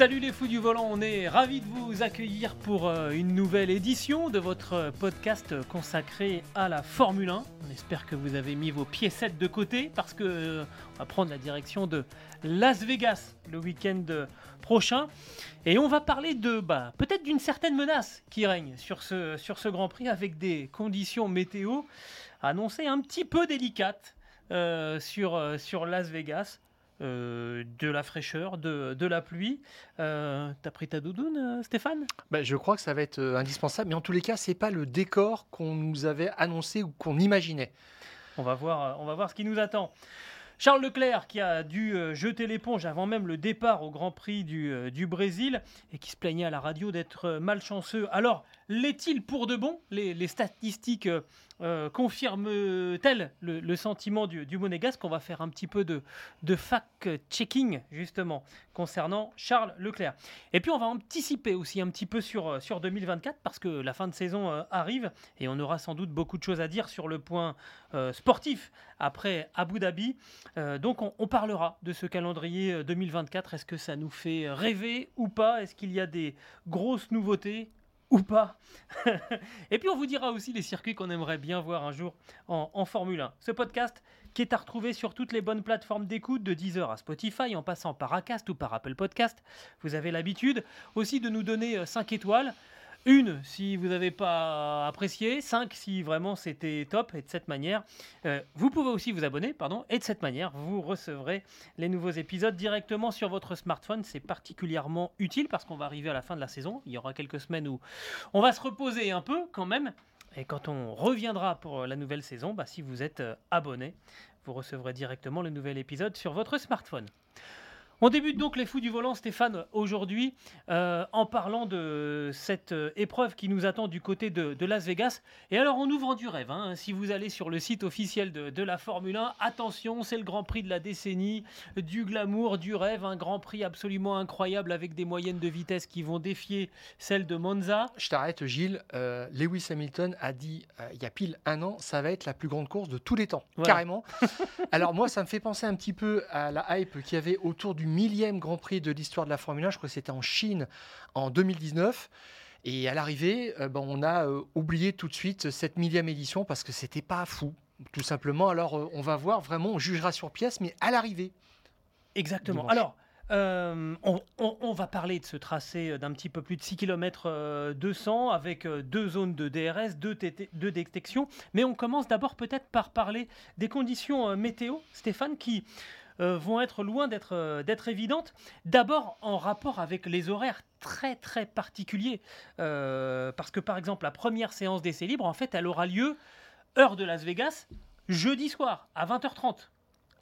Salut les fous du volant, on est ravis de vous accueillir pour euh, une nouvelle édition de votre podcast consacré à la Formule 1. On espère que vous avez mis vos piécettes de côté parce que euh, on va prendre la direction de Las Vegas le week-end prochain et on va parler de bah, peut-être d'une certaine menace qui règne sur ce, Grand Prix avec des conditions météo annoncées un petit peu délicates euh, euh, sur Las Vegas. Euh, de la fraîcheur, de, de la pluie. Euh, T'as pris ta doudoune, euh, Stéphane? Bah, je crois que ça va être indispensable, mais en tous les cas, c'est pas le décor qu'on nous avait annoncé ou qu'on imaginait. on va, voir, on va voir ce qui nous attend. Charles Leclerc qui a dû jeter l'éponge avant même le départ au Grand Prix du, du Brésil et qui se plaignait à la radio d'être malchanceux. Alors, l'est-il pour de bon? Les, statistiques euh, euh, confirment-elles le, sentiment du, du monégasque? On va faire un petit peu de, fact-checking justement concernant Charles Leclerc. Et puis on va anticiper aussi un petit peu sur, euh, sur 2024 parce que la fin de saison arrive et on aura sans doute beaucoup de choses à dire sur le point sportif après Abu Dhabi. Donc on, parlera de ce calendrier euh, 2024. Est-ce que ça nous fait rêver ou pas? Est-ce qu'il y a des grosses nouveautés? Ou pas Et puis on vous dira aussi les circuits qu'on aimerait bien voir un jour en, en Formule 1. Ce podcast qui est à retrouver sur toutes les bonnes plateformes d'écoute, de Deezer à Spotify, en passant par Acast ou par Apple Podcast. Vous avez l'habitude aussi de nous donner 5 étoiles. Une si vous n'avez pas apprécié, 5 si vraiment c'était top, et de cette manière, euh, vous pouvez aussi vous abonner, pardon, et de cette manière, vous recevrez les nouveaux épisodes directement sur votre smartphone. C'est particulièrement utile parce qu'on va arriver à la fin de la saison. Il y aura quelques semaines où on va se reposer un peu quand même. Et quand on reviendra pour la nouvelle saison, bah, si vous êtes euh, abonné, vous recevrez directement le nouvel épisode sur votre smartphone. On débute donc les fous du volant, Stéphane, aujourd'hui, euh, en parlant de cette euh, épreuve qui nous attend du côté de, de Las Vegas. Et alors, on nous vend du rêve. hein. Si vous allez sur le site officiel de, de la Formule 1, attention, c'est le Grand Prix de la décennie, du glamour, du rêve, un Grand Prix absolument incroyable avec des moyennes de vitesse qui vont défier celles de Monza. Je t'arrête, Gilles. Euh, Lewis Hamilton a dit euh, il y a pile un an, ça va être la plus grande course de tous les temps, Voilà. carrément. Alors moi, ça me fait penser un petit peu à la hype qu'il y avait autour du millième Grand Prix de l'histoire de la Formule 1. Je crois que c'était en Chine en 2019. Et à l'arrivée, euh, ben, on a euh, oublié tout de suite cette millième édition parce que c'était pas fou, tout simplement. Alors euh, on va voir vraiment, on jugera sur pièce, mais à l'arrivée. Exactement. Dimanche. Alors, euh, on, on- on va parler de ce tracé d'un petit peu plus de 6 km 200 avec deux zones de DRS, deux, détections. Mais on commence d'abord peut-être par parler des conditions météo, Stéphane, qui euh, vont être loin d'être euh, d'être évidentes. D'abord en rapport avec les horaires très très particuliers. Euh, parce que par exemple, la première séance d'essai libre, en fait, elle aura lieu, heure de Las Vegas, jeudi soir à 20h30.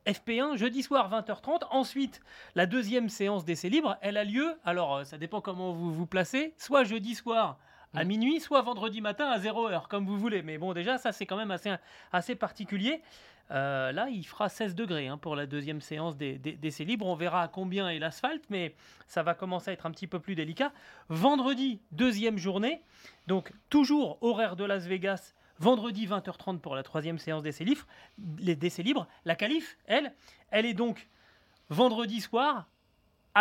FP1 jeudi soir 20h30. Ensuite, la deuxième séance d'essai libre, elle a lieu, alors ça dépend comment vous vous placez, soit jeudi soir à Mm. minuit, soit vendredi matin à 0h, comme vous voulez. Mais bon, déjà, ça c'est quand même assez, assez particulier. Euh, là, il fera 16 degrés hein, pour la deuxième séance des- des- d'essai libre. On verra combien est l'asphalte, mais ça va commencer à être un petit peu plus délicat. Vendredi, deuxième journée. Donc, toujours horaire de Las Vegas. Vendredi 20h30 pour la troisième séance d'essai libre. Les d'essai libres. La qualif, elle, elle est donc vendredi soir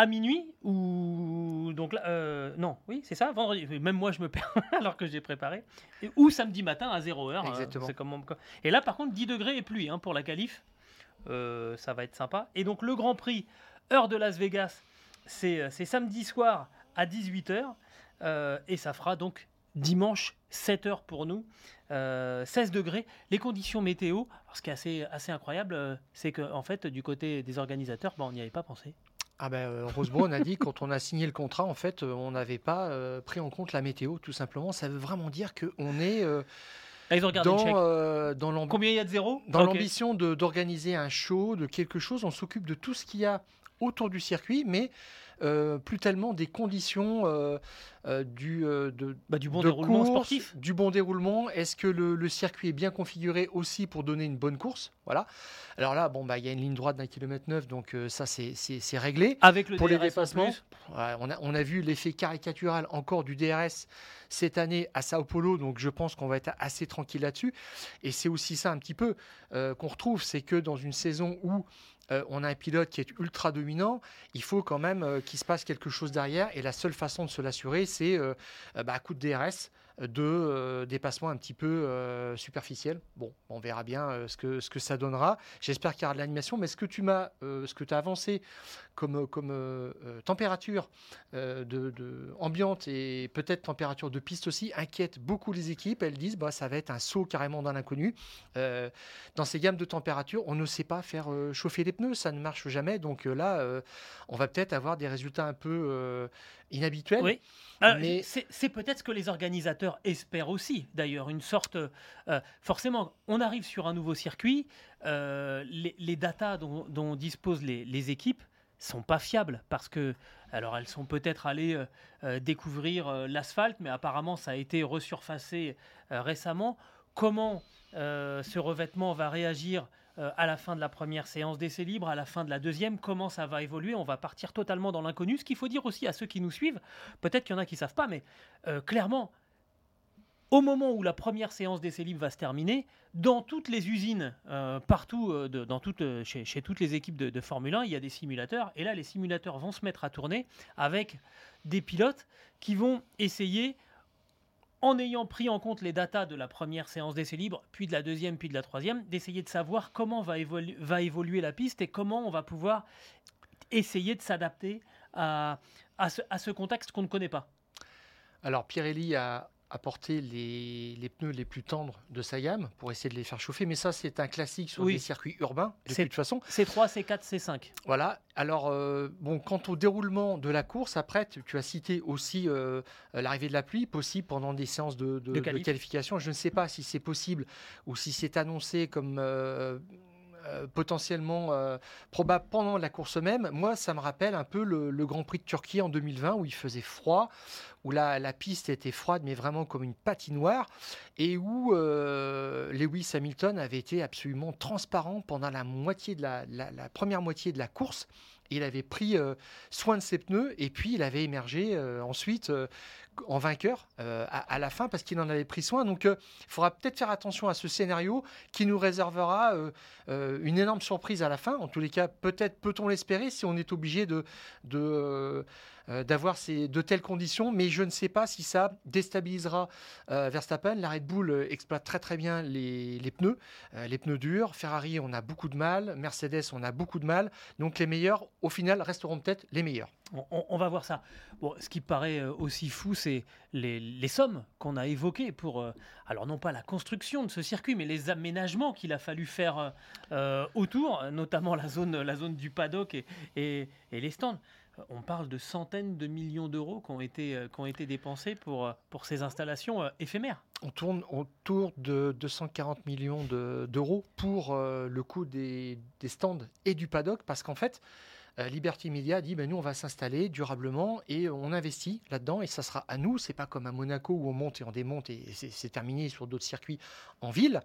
à minuit ou donc là, euh, non oui c'est ça vendredi. Même moi je me perds alors que j'ai préparé. Et- ou samedi matin à 0 heure euh, Exactement. c'est comme on- et là par contre 10 degrés et pluie hein, pour la qualif Euh, ça va être sympa. Et donc le Grand Prix heure de Las Vegas c'est euh, c'est samedi soir à 18h et ça fera donc dimanche 7h pour nous euh, 16 degrés. Les conditions météo alors, ce qui est assez, assez incroyable euh, c'est que en fait du côté des organisateurs bah, on n'y avait pas pensé Ah ben, euh, Rose Brown a dit quand on a signé le contrat, en fait, euh, on n'avait pas euh, pris en compte la météo, tout simplement. Ça veut vraiment dire qu'on est euh, ils ont chèque. dans, dans l'ambi- Combien il y a de zéro dans l'ambition d'organiser un show, de quelque chose, on s'occupe de tout ce qu'il y a autour du circuit, mais euh, plus tellement des conditions euh, euh, du, de, Bah, du bon de déroulement course, sportif. Du bon déroulement. Est-ce que le, le circuit est bien configuré aussi pour donner une bonne course? Voilà. Alors là, bon, bah, il y a une ligne droite d'un kilomètre neuf, donc ça, c'est- réglé. Avec le Pour les DRS en dépassements. Ouais, on, a, on a vu l'effet caricatural encore du DRS cette année à Sao Paulo, donc je pense qu'on va être assez tranquille là-dessus. Et c'est aussi ça un petit peu qu'on retrouve, c'est que dans une saison où euh, on a un pilote qui est ultra dominant, il faut quand même euh, qu'il se passe quelque chose derrière. Et la seule façon de se l'assurer, c'est euh, bah, à coup de DRS, de dépassement un petit peu superficiel. Bon, on verra bien ce, que, ce que ça donnera. J'espère qu'il y aura de l'animation, mais ce que tu m'as, ce que tu as avancé comme, comme euh, euh, température euh, de, de- ambiante et peut-être température de piste aussi inquiète beaucoup les équipes. Elles disent bah, ça va être un saut carrément dans l'inconnu. Euh, dans ces gammes de température, on ne sait pas faire chauffer les pneus, ça ne marche jamais. Donc là, on va peut-être avoir des résultats un peu inhabituels. Oui. Euh, Mais- C'est c'est peut-être ce que les organisateurs espèrent aussi, d'ailleurs, une sorte... forcément, on arrive sur un nouveau circuit, les, les datas dont, dont disposent les, les équipes sont pas fiables, parce que, alors elles sont peut-être allées euh, euh, découvrir euh, l'asphalte, mais apparemment ça a été resurfacé récemment. Comment ce revêtement va réagir à la fin de la première séance d'essai libre, à la fin de la deuxième, comment ça va évoluer? On va partir totalement dans l'inconnu. Ce qu'il faut dire aussi à ceux qui nous suivent, peut-être qu'il y en a qui savent pas, mais clairement, au moment où la première séance d'essai libre va se terminer, dans toutes les usines, euh, partout, euh, dans toutes, euh, chez, toutes les équipes de, Formule 1, il y a des simulateurs. Et là, les simulateurs vont se mettre à tourner avec des pilotes qui vont essayer, en ayant pris en compte les datas de la première séance d'essai libre, puis de la deuxième, puis de la troisième, d'essayer de savoir comment va, évolu- va évoluer la piste et comment on va pouvoir essayer de s'adapter à, à ce contexte qu'on ne connaît pas. Alors Pirelli a apporté les, les pneus les plus tendres de sa gamme pour essayer de les faire chauffer, mais ça c'est un classique sur Oui. des circuits urbains de C'est- toute façon. C3, C4, C5. Voilà. Alors, euh, bon, quant au déroulement de la course, après, tu, tu as cité aussi euh, euh, l'arrivée de la pluie, possible pendant des séances de, de- De de qualif. qualification. Je ne sais pas si c'est possible ou si c'est annoncé comme euh, euh, potentiellement euh, probable pendant la course même. Moi, ça me rappelle un peu le, Grand Prix de Turquie en 2020 où il faisait froid, où la, piste était froide, mais vraiment comme une patinoire, et où euh, Lewis Hamilton avait été absolument transparent pendant la moitié de la, la- première moitié de la course. Il avait pris soin de ses pneus et puis il avait émergé ensuite en vainqueur euh, à, la fin parce qu'il en avait pris soin. Donc euh, il faudra peut-être faire attention à ce scénario qui nous réservera euh, une énorme surprise à la fin. En tous les cas, peut-être peut-on l'espérer si on est obligé de, d'avoir ces, de telles conditions, mais je ne sais pas si ça déstabilisera Verstappen. La Red Bull exploite très très bien les, les pneus, les pneus durs. Ferrari, on a beaucoup de mal. Mercedes, on a beaucoup de mal. Donc les meilleurs, au final, resteront peut-être les meilleurs. On, va voir ça. Ce qui paraît euh, aussi fou, c'est les, sommes qu'on a évoquées pour, euh, alors non pas la construction de ce circuit, mais les aménagements qu'il a fallu faire euh, autour, notamment la zone, la zone du paddock et, les stands. On parle de centaines de millions d'euros qui ont été, qui ont été dépensés pour, pour ces installations éphémères. On tourne autour de 240 millions de- d'euros pour le coût des, stands et du paddock, parce qu'en fait, Liberty Media dit ben, nous, on va s'installer durablement et on investit là-dedans et ça sera à nous. C'est pas comme à Monaco où on monte et on démonte et c'est terminé sur d'autres circuits en ville.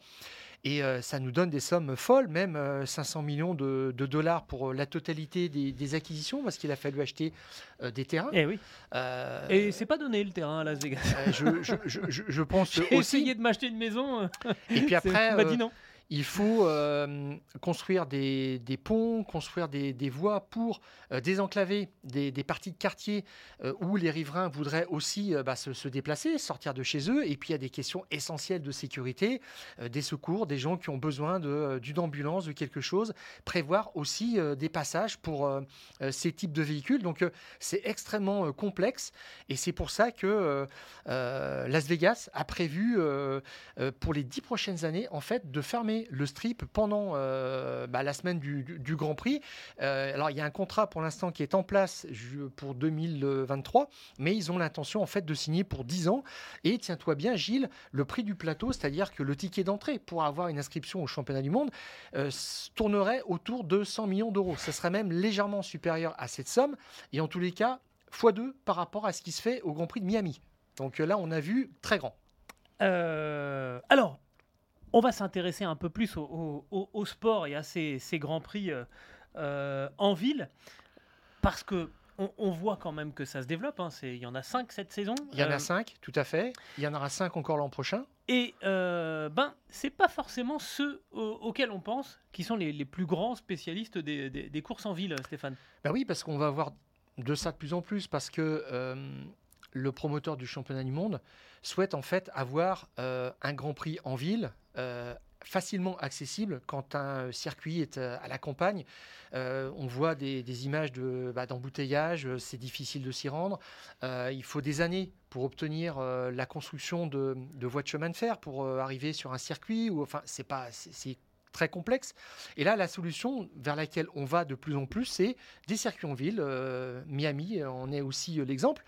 Et euh, ça nous donne des sommes folles, même euh, 500 millions de, de dollars pour euh, la totalité des, des acquisitions, parce qu'il a fallu acheter euh, des terrains. Eh oui. Euh, Et c'est pas donné le terrain à Las Vegas. euh, je, je- je- je- je pense J'ai aussi. essayé de m'acheter une maison. euh, Et puis après, euh, dit non. Il faut euh, construire des, ponts, construire des, voies pour euh, désenclaver des, parties de quartier euh, où les riverains voudraient aussi bah, se, déplacer, sortir de chez eux. Et puis il y a des questions essentielles de sécurité, des secours, des gens qui ont besoin d'une ambulance, de quelque chose. Prévoir aussi des passages pour ces types de véhicules. Donc c'est extrêmement complexe. Et c'est pour ça que Las Vegas a prévu pour les dix prochaines années en fait de fermer le strip pendant bah, la semaine du, Grand Prix. alors il y a un contrat pour l'instant qui est en place pour 2023, mais ils ont l'intention en fait de signer pour 10 ans. Et tiens-toi bien, Gilles, le prix du plateau, c'est-à-dire que le ticket d'entrée pour avoir une inscription au championnat du monde tournerait autour de 100 millions d'euros. Ce serait même légèrement supérieur à cette somme. Et en tous les cas, x2 par rapport à ce qui se fait au Grand Prix de Miami. Donc euh, là, on a vu très grand. Euh, alors, on va s'intéresser un peu plus au, sport et à ces, grands prix euh, en ville, parce que on, voit quand même que ça se développe. Hein. Il y en a cinq cette saison. Il y en a cinq, tout à fait. Il y en aura cinq encore l'an prochain. Et euh, ben, c'est pas forcément ceux auxquels on pense qui sont les, plus grands spécialistes des, courses en ville, Stéphane. Ben oui, parce qu'on va avoir de ça de plus en plus, parce que le promoteur du championnat du monde souhaite en fait avoir euh, un Grand Prix en ville. Euh, facilement accessible quand un circuit est euh, à la campagne. on voit des, images bah, d'embouteillage, c'est difficile de s'y rendre. il faut des années pour obtenir la construction de, de, voies de chemin de fer pour arriver sur un circuit. Ou, enfin, c'est pas, c'est très complexe. Et là, la solution vers laquelle on va de plus en plus, c'est des circuits en ville. Euh, Miami en est aussi euh, l'exemple.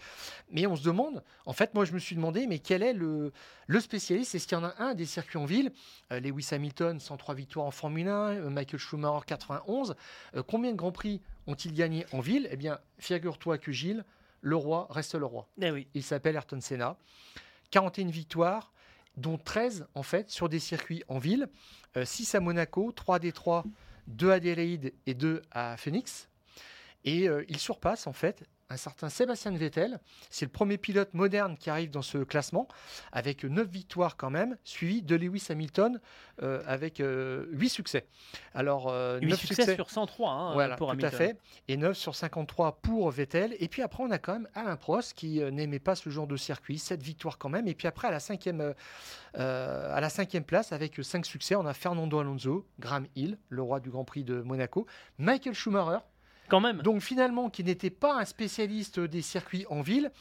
Mais on se demande, en fait, moi je me suis demandé, mais quel est le, le spécialiste? Est-ce qu'il y en a un des circuits en ville? Euh, Lewis Hamilton, 103 victoires en Formule 1, Michael Schumacher, 91. combien de grands prix ont-ils gagné en ville? Eh bien, figure-toi que Gilles, le roi reste le roi. Eh oui. Il s'appelle Ayrton Senna. 41 victoires, dont 13 en fait sur des circuits en ville, 6 euh, à Monaco, 3 à Détroit, 2 à Adélaïde et 2 à Phoenix. Et euh, il surpasse en fait un certain Sébastien Vettel. C'est le premier pilote moderne qui arrive dans ce classement, avec 9 victoires quand même, suivi de Lewis Hamilton euh, avec 8 euh, succès. Alors, 8 euh, succès, sur 103 hein, voilà, pour tout à fait. Et 9 sur 53 pour Vettel. Et puis après, on a quand même Alain Prost qui n'aimait pas ce genre de circuit, 7 victoires quand même. Et puis après, à la cinquième, à la cinquième place, avec 5 succès, on a Fernando Alonso, Graham Hill, le roi du Grand Prix de Monaco, Michael Schumacher, Donc finalement, qui n'était pas un spécialiste des circuits en ville,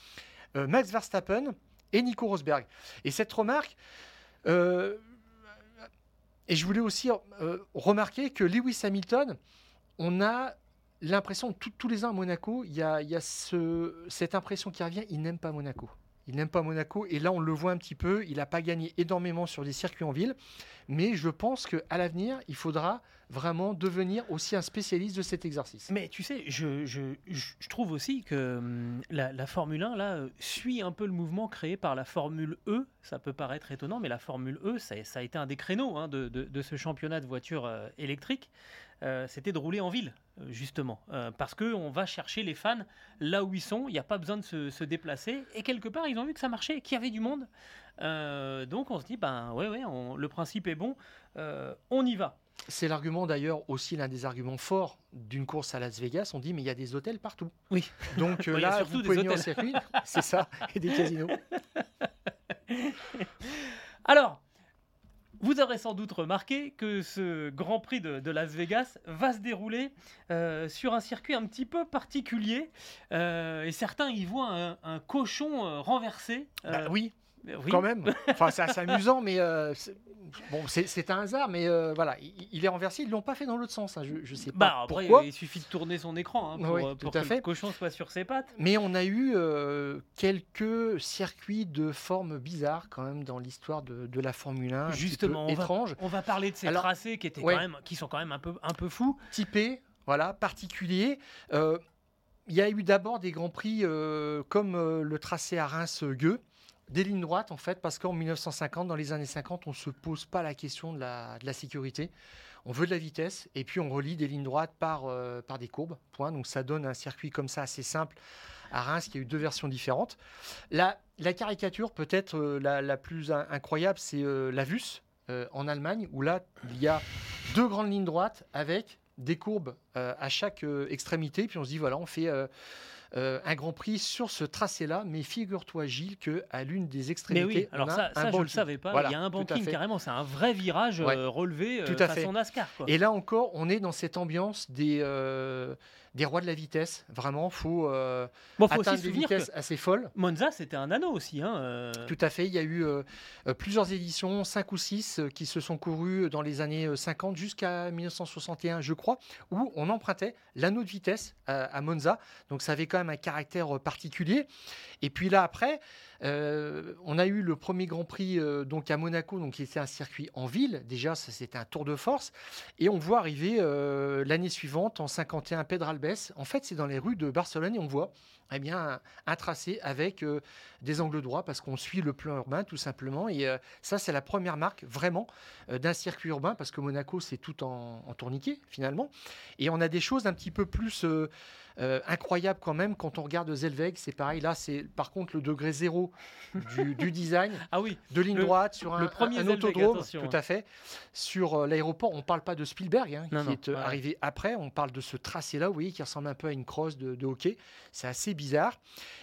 euh, Max Verstappen et Nico Rosberg. Et cette remarque, euh, et je voulais aussi euh, remarquer que Lewis Hamilton, on a l'impression, tous les ans à Monaco, il y a, cette impression qui revient, il n'aime pas Monaco. Il n'aime pas Monaco et là on le voit un petit peu. Il n'a pas gagné énormément sur des circuits en ville, mais je pense qu'à l'avenir il faudra vraiment devenir aussi un spécialiste de cet exercice. Mais tu sais, je, trouve aussi que hum, la, Formule 1 là euh, suit un peu le mouvement créé par la Formule E. Ça peut paraître étonnant, mais la Formule E, ça, a été un des créneaux hein, de, ce championnat de voitures euh, électriques. Euh, c'était de rouler en ville, justement. Euh, parce qu'on va chercher les fans là où ils sont, il n'y a pas besoin de se, déplacer. Et quelque part, ils ont vu que ça marchait, qu'il y avait du monde. donc on se dit, ben ouais, ouais, le principe est bon, on y va. C'est l'argument d'ailleurs aussi l'un des arguments forts d'une course à Las Vegas. On dit mais il y a des hôtels partout. Oui. Donc là, vous pouvez des hôtels. c'est ça, et des casinos. Alors, vous aurez sans doute remarqué que ce Grand Prix de, Las Vegas va se dérouler euh, sur un circuit un petit peu particulier. Euh, et certains y voient un, cochon euh, renversé. Bah oui, quand même. Enfin, c'est assez amusant, mais bon, c'est un hasard, mais voilà, il, est renversé. Ils l'ont pas fait dans l'autre sens. Hein. Je, sais pas bah, après, pourquoi. Il suffit de tourner son écran hein, pour, que le cochon soit sur ses pattes. Mais on a eu quelques circuits de forme bizarre quand même dans l'histoire de, la Formule 1. Justement, étrange. on va parler de ces tracés qui étaient quand même, qui sont quand même un peu, un peu fous. Typés, voilà, particuliers. il y a eu d'abord des grands prix comme le tracé à Reims-Gueux des lignes droites, en fait, parce qu'en 1950, dans les années 50, on ne se pose pas la question de la, sécurité. On veut de la vitesse, et puis on relie des lignes droites par, euh, par des courbes, point. Donc ça donne un circuit comme ça assez simple à Reims, qui a eu deux versions différentes. La, la caricature, peut-être euh, la, la, plus incroyable, c'est euh, la VUS en Allemagne, où là, il y a deux grandes lignes droites avec des courbes à chaque extrémité, puis on se dit, voilà, on fait euh, un Grand Prix sur ce tracé-là. Mais figure-toi, Gilles, qu'à l'une des extrémités. Mais oui, alors ça, ça je ne le savais pas. il y a un banking carrément, c'est un vrai virage relevé tout à façon fait. NASCAR. Et là encore, on est dans cette ambiance des des rois de la vitesse. Vraiment, faut, euh, faut atteindre des vitesses assez folles. Monza, c'était un anneau aussi. Hein, euh. Tout à fait. Il y a eu euh, plusieurs éditions, 5 ou 6, qui se sont courues dans les années 50 jusqu'à 1961, je crois, où on empruntait l'anneau de vitesse à, Monza. Donc ça avait quand même un caractère particulier. Et puis là, après, on a eu le premier Grand Prix donc à Monaco, donc qui était un circuit en ville. Déjà, c'était un tour de force. Et on voit arriver l'année suivante, en 51, Pedralbes en fait, c'est dans les rues de Barcelone et on voit eh bien, un, tracé avec euh, des angles droits parce qu'on suit le plan urbain tout simplement. Et euh, ça, c'est la première marque vraiment euh, d'un circuit urbain parce que Monaco, c'est tout en, tourniquet finalement. Et on a des choses un petit peu plus incroyables quand même quand on regarde Zelveg. C'est pareil. Là, c'est par contre le degré zéro du, design. ah oui. De ligne droite sur un, le premier autodrome. Tout à fait. Sur l'aéroport, on ne parle pas de Spielberg hein, qui est arrivé après. On parle de ce tracé-là, vous voyez, qui ressemble un peu à une crosse de, de hockey. C'est assez bizarre.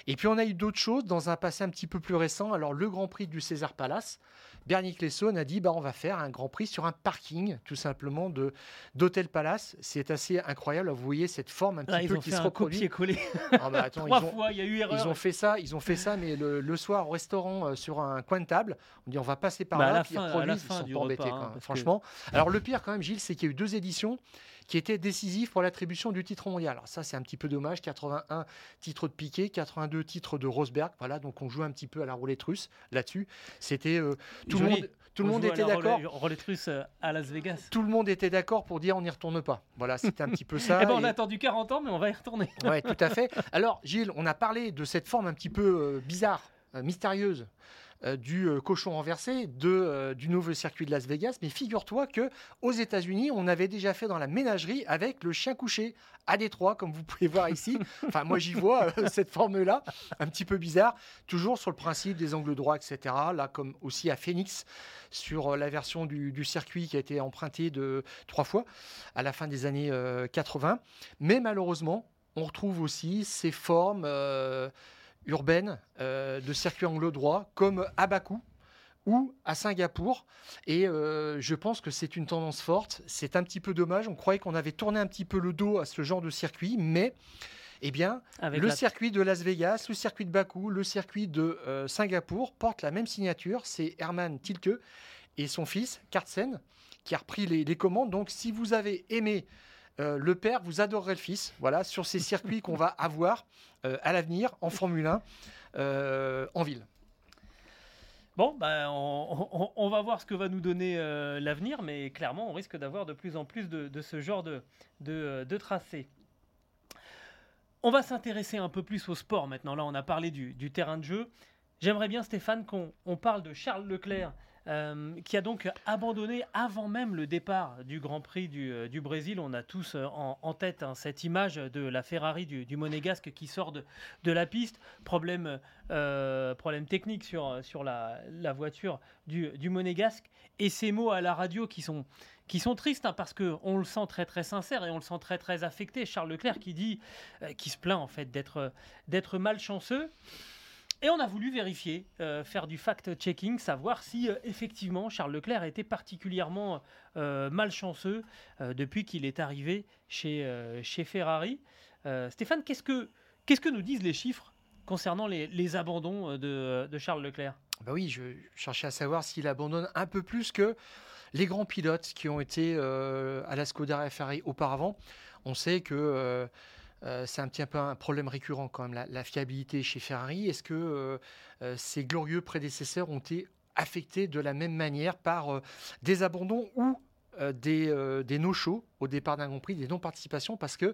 Et puis on a eu d'autres choses dans un passé un petit peu plus récent. Alors le Grand Prix du César Palace, Bernie Clesson a dit bah, on va faire un Grand Prix sur un parking tout simplement de d'Hôtel Palace. C'est assez incroyable. Vous voyez cette forme un petit peu qui se reproduit. collé ah, bah, attends, Trois ils fois, il y a eu erreur. Ils ont fait ça, ils ont fait ça, mais le, soir au restaurant euh, sur un coin de table, on dit on va passer par bah, là. ils sont pas embêtés, hein, franchement. Alors le pire quand même, Gilles, c'est qu'il y a eu deux éditions qui était décisif pour l'attribution du titre mondial. Alors ça, c'est un petit peu dommage. 81 titres de Piquet, 82 titres de Rosberg. Voilà, donc on joue un petit peu à la roulette russe là-dessus. C'était euh, tout le monde. Tout le monde était d'accord. Roulette russe euh, à Las Vegas. Tout le monde était d'accord pour dire on n'y retourne pas. Voilà, c'était un petit peu ça. Eh ben, on a attendu 40 ans, mais on va y retourner. oui, tout à fait. Alors, Gilles, on a parlé de cette forme un petit peu euh, bizarre, mystérieuse euh, du euh, cochon renversé de, euh, du nouveau circuit de Las Vegas. Mais figure-toi que aux États-Unis, on avait déjà fait dans la ménagerie avec le chien couché à Détroit, comme vous pouvez voir ici. Enfin, moi, j'y vois cette forme-là, un petit peu bizarre, toujours sur le principe des angles droits, etc. Là, comme aussi à Phoenix, sur la version du, circuit qui a été empruntée de trois fois à la fin des années 80. Mais malheureusement, on retrouve aussi ces formes euh, de circuit angle droit comme à Bakou ou à Singapour. Et euh, je pense que c'est une tendance forte. C'est un petit peu dommage. On croyait qu'on avait tourné un petit peu le dos à ce genre de circuit, mais eh bien, le circuit de Las Vegas, le circuit de Bakou, le circuit de euh, Singapour portent la même signature. C'est Herman Tilke et son fils, Kartsen, qui a repris les, les commandes. Donc, si vous avez aimé euh, le père, vous adorerez le fils. Voilà, sur ces circuits qu'on va avoir euh, à l'avenir en Formule 1 euh, en ville. Bon, ben, on, va voir ce que va nous donner l'avenir, mais clairement, on risque d'avoir de plus en plus de, ce genre de, de, tracés. On va s'intéresser un peu plus au sport maintenant. Là, on a parlé du, du terrain de jeu. J'aimerais bien, Stéphane, qu'on parle de Charles Leclerc euh, qui a donc abandonné avant même le départ du Grand Prix du, euh, Brésil. On a tous euh, en, tête hein, cette image de la Ferrari du, Monégasque qui sort de, la piste. Problème, technique sur, la, voiture du, Monégasque. Et ces mots à la radio qui sont, tristes hein, parce qu'on le sent très sincère et on le sent très affecté. Charles Leclerc qui se plaint en fait d'être malchanceux. Et on a voulu vérifier, euh, faire du fact-checking, savoir si euh, effectivement Charles Leclerc était particulièrement euh, malchanceux depuis qu'il est arrivé chez, chez Ferrari. Stéphane, qu'est-ce que, qu'est-ce que nous disent les chiffres concernant les, abandons de, Charles Leclerc? Bah Oui, je cherchais à savoir s'il abandonne un peu plus que les grands pilotes qui ont été à la Scuderia Ferrari auparavant. On sait que euh, c'est un petit peu un problème récurrent quand même, la, fiabilité chez Ferrari. Est-ce que euh, euh, ces glorieux prédécesseurs ont été affectés de la même manière par des abandons ou des, des no-shows au départ d'un Grand Prix, des non-participations, parce que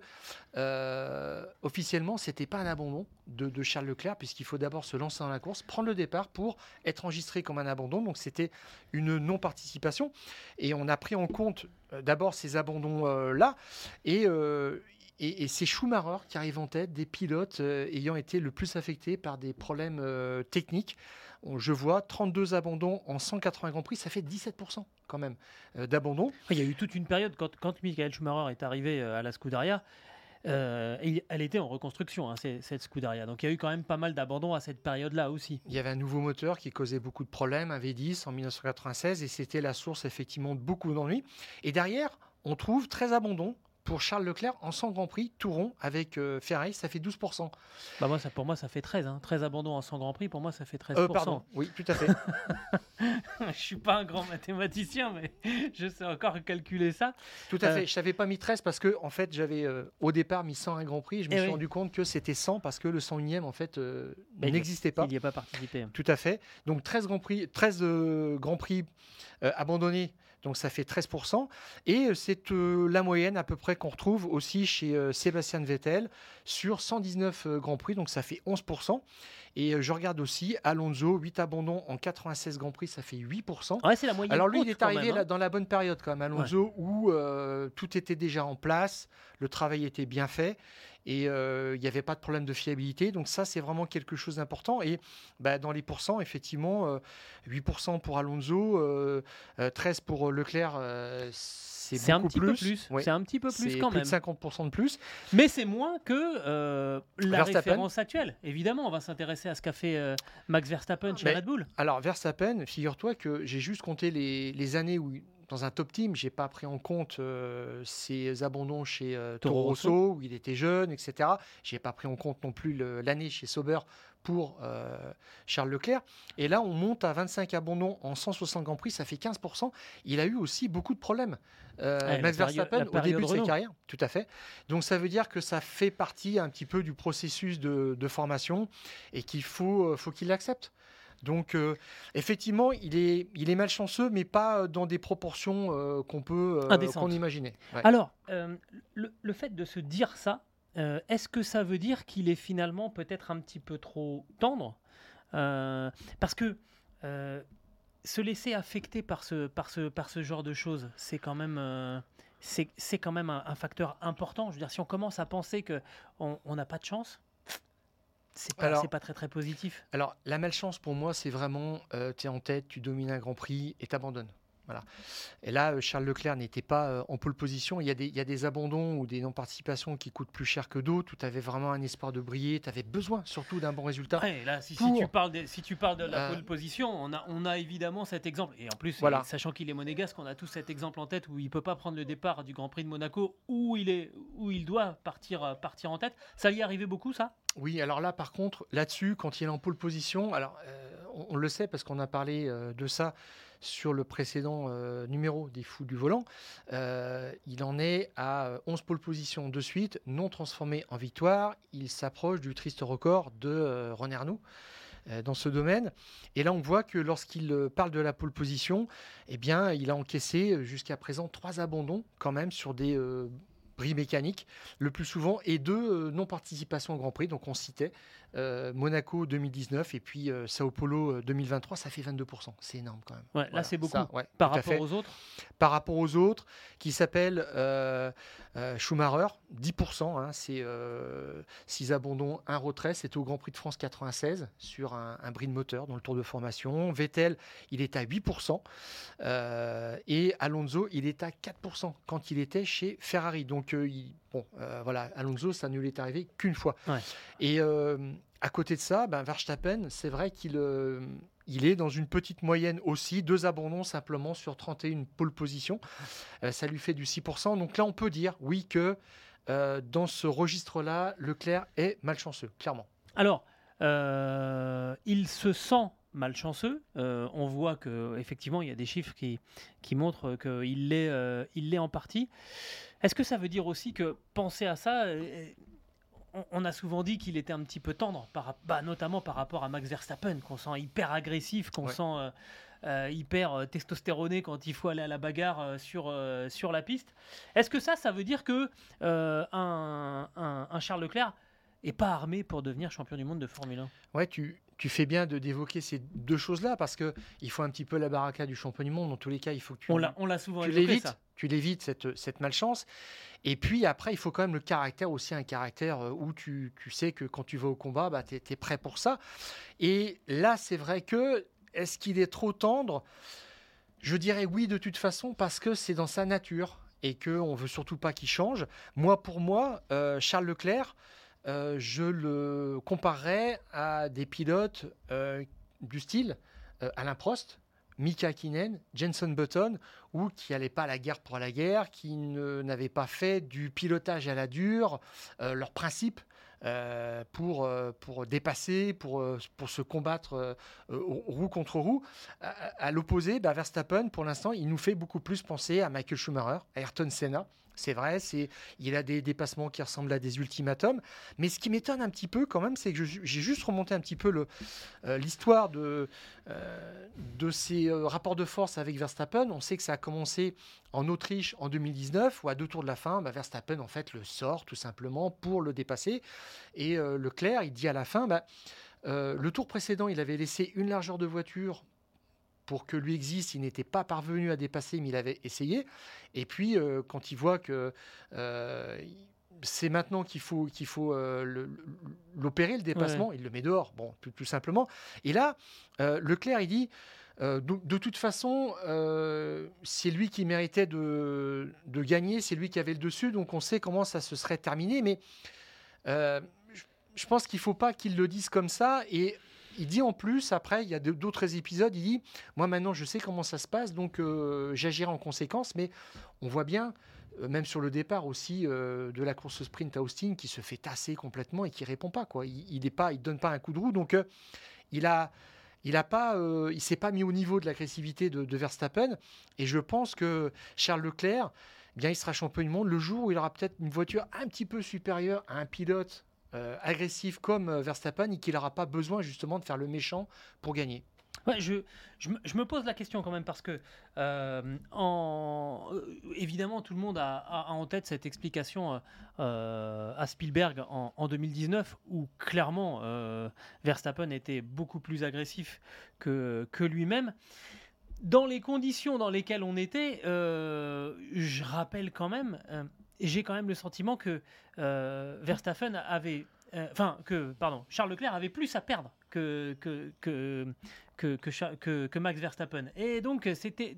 officiellement, ce n'était pas un abandon de, Charles Leclerc, puisqu'il faut d'abord se lancer dans la course, prendre le départ pour être enregistré comme un abandon. Donc c'était une non-participation. Et on a pris en compte d'abord ces abandons-là. et et, c'est Schumacher qui arrive en tête des pilotes euh, ayant été le plus affectés par des problèmes euh, techniques. je vois 32 abandons en 180 Grands Prix, ça fait 17% quand même euh, d'abandons. Il y a eu toute une période quand, quand Michael Schumacher est arrivé à la Scuderia. elle était en reconstruction, hein, cette Scuderia. Donc il y a eu quand même pas mal d'abandons à cette période-là aussi. Il y avait un nouveau moteur qui causait beaucoup de problèmes, un V10 en 1996, et c'était la source effectivement de beaucoup d'ennuis. Et derrière, on trouve très abandons pour Charles Leclerc en 100 Grand Prix, tout rond, avec euh, Ferrari, ça fait 12%. Bah moi, ça, pour moi, ça fait 13. Hein. 13 abandons en 100 Grand Prix, pour moi, ça fait 13%. Euh, pardon, oui, tout à fait. je suis pas un grand mathématicien, mais je sais encore calculer ça. Tout à fait. Euh, je n'avais pas mis 13 parce que, en fait, j'avais euh, au départ mis 100 un Grand Prix. Je me eh suis rendu compte que c'était 100 parce que le 101e, en fait, n'existait pas. Il n'y a pas participé. Tout à fait. Donc 13 Grands Prix, 13 Grands Prix abandonnés donc ça fait 13%. Et euh, c'est euh, la moyenne à peu près qu'on retrouve aussi chez euh, Sébastien Vettel sur 119 Grands Prix, donc ça fait 11%. Et je regarde aussi Alonso, 8 abandons en 96 Grands Prix, ça fait 8%. Ouais, c'est la moyenne. Alors lui, il est arrivé hein. dans la bonne période quand même, Alonso, où tout était déjà en place, le travail était bien fait et il n'y avait pas de problème de fiabilité. Donc ça, c'est vraiment quelque chose d'important. Et bah, dans les pourcents, effectivement, 8% pour Alonso, 13% pour Leclerc. c'est un petit peu plus. C'est un petit peu plus quand même. de 50% de plus. Mais c'est moins que la référence actuelle. Évidemment, on va s'intéresser à ce qu'a fait Max Verstappen chez Red Bull. Alors Verstappen, figure-toi que j'ai juste compté les, les années où dans un top team, j'ai pas pris en compte euh, ses abandons chez euh, Toro Rosso, où il était jeune, etc. J'ai pas pris en compte non plus l'année chez Sauber pour euh, Charles Leclerc. Et là, on monte à 25 abandons en 160 Grands Prix, ça fait 15%. Il a eu aussi beaucoup de problèmes. Max Verstappen, au début de, sa carrière, tout à fait. Donc ça veut dire que ça fait partie un petit peu du processus de, de formation et qu'il faut, faut qu'il l'accepte. Donc, euh, effectivement, il est, il est malchanceux, mais pas euh, dans des proportions euh, qu'on peut qu'on imaginait. Alors, le, fait de se dire ça, est-ce que ça veut dire qu'il est finalement peut-être un petit peu trop tendre Parce que se laisser affecter par ce, par ce, par ce genre de choses, c'est quand même c'est quand même un, facteur important. Je veux dire, si on commence à penser qu'on n'a pas de chance, c'est pas, pas très très positif. Alors la malchance pour moi, c'est vraiment euh, tu es en tête, tu domines un Grand Prix et t'abandonnes. Voilà. Et là, euh, Charles Leclerc n'était pas euh, en pole position. Il y, a des, il y a des abandons ou des non-participations qui coûtent plus cher que d'autres, où tu avais vraiment un espoir de briller, tu avais besoin surtout d'un bon résultat. là, si, tu parles de, si tu parles de la pole position, on a, on a évidemment cet exemple. Et en plus, sachant qu'il est monégasque, on a tous cet exemple en tête où il ne peut pas prendre le départ du Grand Prix de Monaco, où il, est, où il doit partir, partir en tête. Ça lui est arrivé beaucoup, ça? Oui, alors là, par contre, là-dessus, quand il est en pole position, alors euh, on, le sait parce qu'on a parlé euh, de ça sur le précédent euh, numéro des Fous du Volant, il en est à 11 pole positions de suite, non transformé en victoire. Il s'approche du triste record de René Arnoux dans ce domaine. Et là, on voit que lorsqu'il parle de la pole position, eh il a encaissé jusqu'à présent trois abandons quand même sur des bris mécaniques le plus souvent et deux non-participations au Grand Prix. Donc on citait euh, Monaco 2019 et puis euh, Sao Paulo 2023, euh, ça fait 22%. C'est énorme quand même. Ouais, là, c'est beaucoup. par rapport aux autres Par rapport aux autres, qui s'appellent Schumacher, 10%. Hein, c'est 6 abandons, 1 retrait. C'était au Grand Prix de France 96 sur un, un, bris de moteur dans le tour de formation. Vettel, il est à 8%. et Alonso, il est à 4% quand il était chez Ferrari. Donc, il Bon, euh, voilà, Alonso, ça ne lui est arrivé qu'une fois. Et euh, à côté de ça, ben, Verstappen, c'est vrai qu'il euh, il est dans une petite moyenne aussi, deux abandons simplement sur 31 pole position. ça lui fait du 6%. Donc là, on peut dire, oui, que dans ce registre-là, Leclerc est malchanceux, clairement. Alors, il se sent malchanceux. on voit que effectivement il y a des chiffres qui, qui montrent qu'il l'est, il l'est en partie. Est-ce que ça veut dire aussi que penser à ça, euh, on, a souvent dit qu'il était un petit peu tendre, par, bah, notamment par rapport à Max Verstappen, qu'on sent hyper agressif, qu'on sent euh, euh, hyper testostéroné quand il faut aller à la bagarre sur, sur la piste. Est-ce que ça, ça veut dire que un, un, Charles Leclerc est pas armé pour devenir champion du monde de Formule 1 Ouais, tu, tu fais bien de d'évoquer ces deux choses-là parce que il faut un petit peu la baraka du champion du monde. Dans tous les cas, il faut que tu on l'a souvent tu l'évites, tu l'évites cette, cette malchance. Et puis après, il faut quand même le caractère aussi, un caractère euh, où tu, tu sais que quand tu vas au combat, bah, tu es, prêt pour ça. Et là, c'est vrai que est-ce qu'il est trop tendre? Je dirais oui de toute façon parce que c'est dans sa nature. et qu'on ne veut surtout pas qu'il change. Moi, pour moi, euh, Charles Leclerc, euh, je le comparerais à des pilotes euh, du style Alain Prost, Mika Kinen, Jenson Button, ou qui n'allaient pas à la guerre pour la guerre, qui n'avaient pas fait du pilotage à la dure, leur principe. pour, pour dépasser, pour, pour se combattre roue contre roue. À, l'opposé, bah, Verstappen, pour l'instant, il nous fait beaucoup plus penser à Michael Schumacher, à Ayrton Senna, c'est vrai, c'est, il a des dépassements qui ressemblent à des ultimatums. Mais ce qui m'étonne un petit peu quand même, c'est que j'ai juste remonté un petit peu euh, l'histoire de, euh, ces euh, rapports de force avec Verstappen. On sait que ça a commencé en Autriche en 2019, où à deux tours de la fin, bah, Verstappen en fait le sort tout simplement pour le dépasser. Et Leclerc, il dit à la fin, bah, le tour précédent, il avait laissé une largeur de voiture pour que lui existe, il n'était pas parvenu à dépasser, mais il avait essayé. Et puis, euh, quand il voit que euh, c'est maintenant qu'il faut, qu'il faut euh, l'opérer, le, dépassement, il le met dehors, bon, tout, simplement. Et là, Leclerc, il dit, de, toute façon, c'est lui qui méritait de, de gagner, c'est lui qui avait le dessus, donc on sait comment ça se serait terminé, mais je pense qu'il ne faut pas qu'il le dise comme ça. Et il dit en plus, après, il y a d'autres épisodes, il dit Moi maintenant, je sais comment ça se passe, donc euh, j'agirai en conséquence. Mais on voit bien, euh, même sur le départ aussi euh, de la course sprint à Austin, qui se fait tasser complètement et qui répond pas. Quoi. Il ne il donne pas un coup de roue. Donc il a. Il s'est pas mis au niveau de l'agressivité de, Verstappen, et je pense que Charles Leclerc, eh bien, il sera champion du monde le jour où il aura peut-être une voiture un petit peu supérieure à un pilote euh, agressif comme euh, Verstappen et qu'il n'aura pas besoin justement de faire le méchant pour gagner. Ouais, je, je, me pose la question quand même parce que, euh, en, évidemment, tout le monde a, en tête cette explication à Spielberg en, en, 2019 où clairement Verstappen était beaucoup plus agressif que, que lui-même. Dans les conditions dans lesquelles on était, je rappelle quand même j'ai quand même le sentiment que euh, Verstappen avait, euh, enfin que pardon, Charles Leclerc avait plus à perdre que que que que, Max Verstappen. Et donc c'était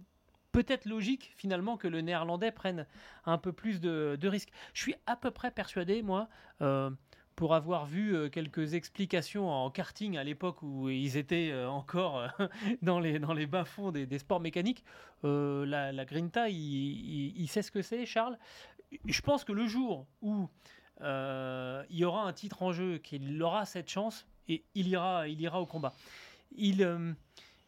peut-être logique finalement que le Néerlandais prenne un peu plus de, risques. Je suis à peu près persuadé, moi. Euh, pour avoir vu quelques explications en karting à l'époque où ils étaient encore dans les, dans les bas-fonds des, sports mécaniques, la, Grinta, il, sait ce que c'est, Charles? Je pense que le jour où euh, il y aura un titre en jeu, qu'il aura cette chance, et il ira, il ira au combat. Il, euh,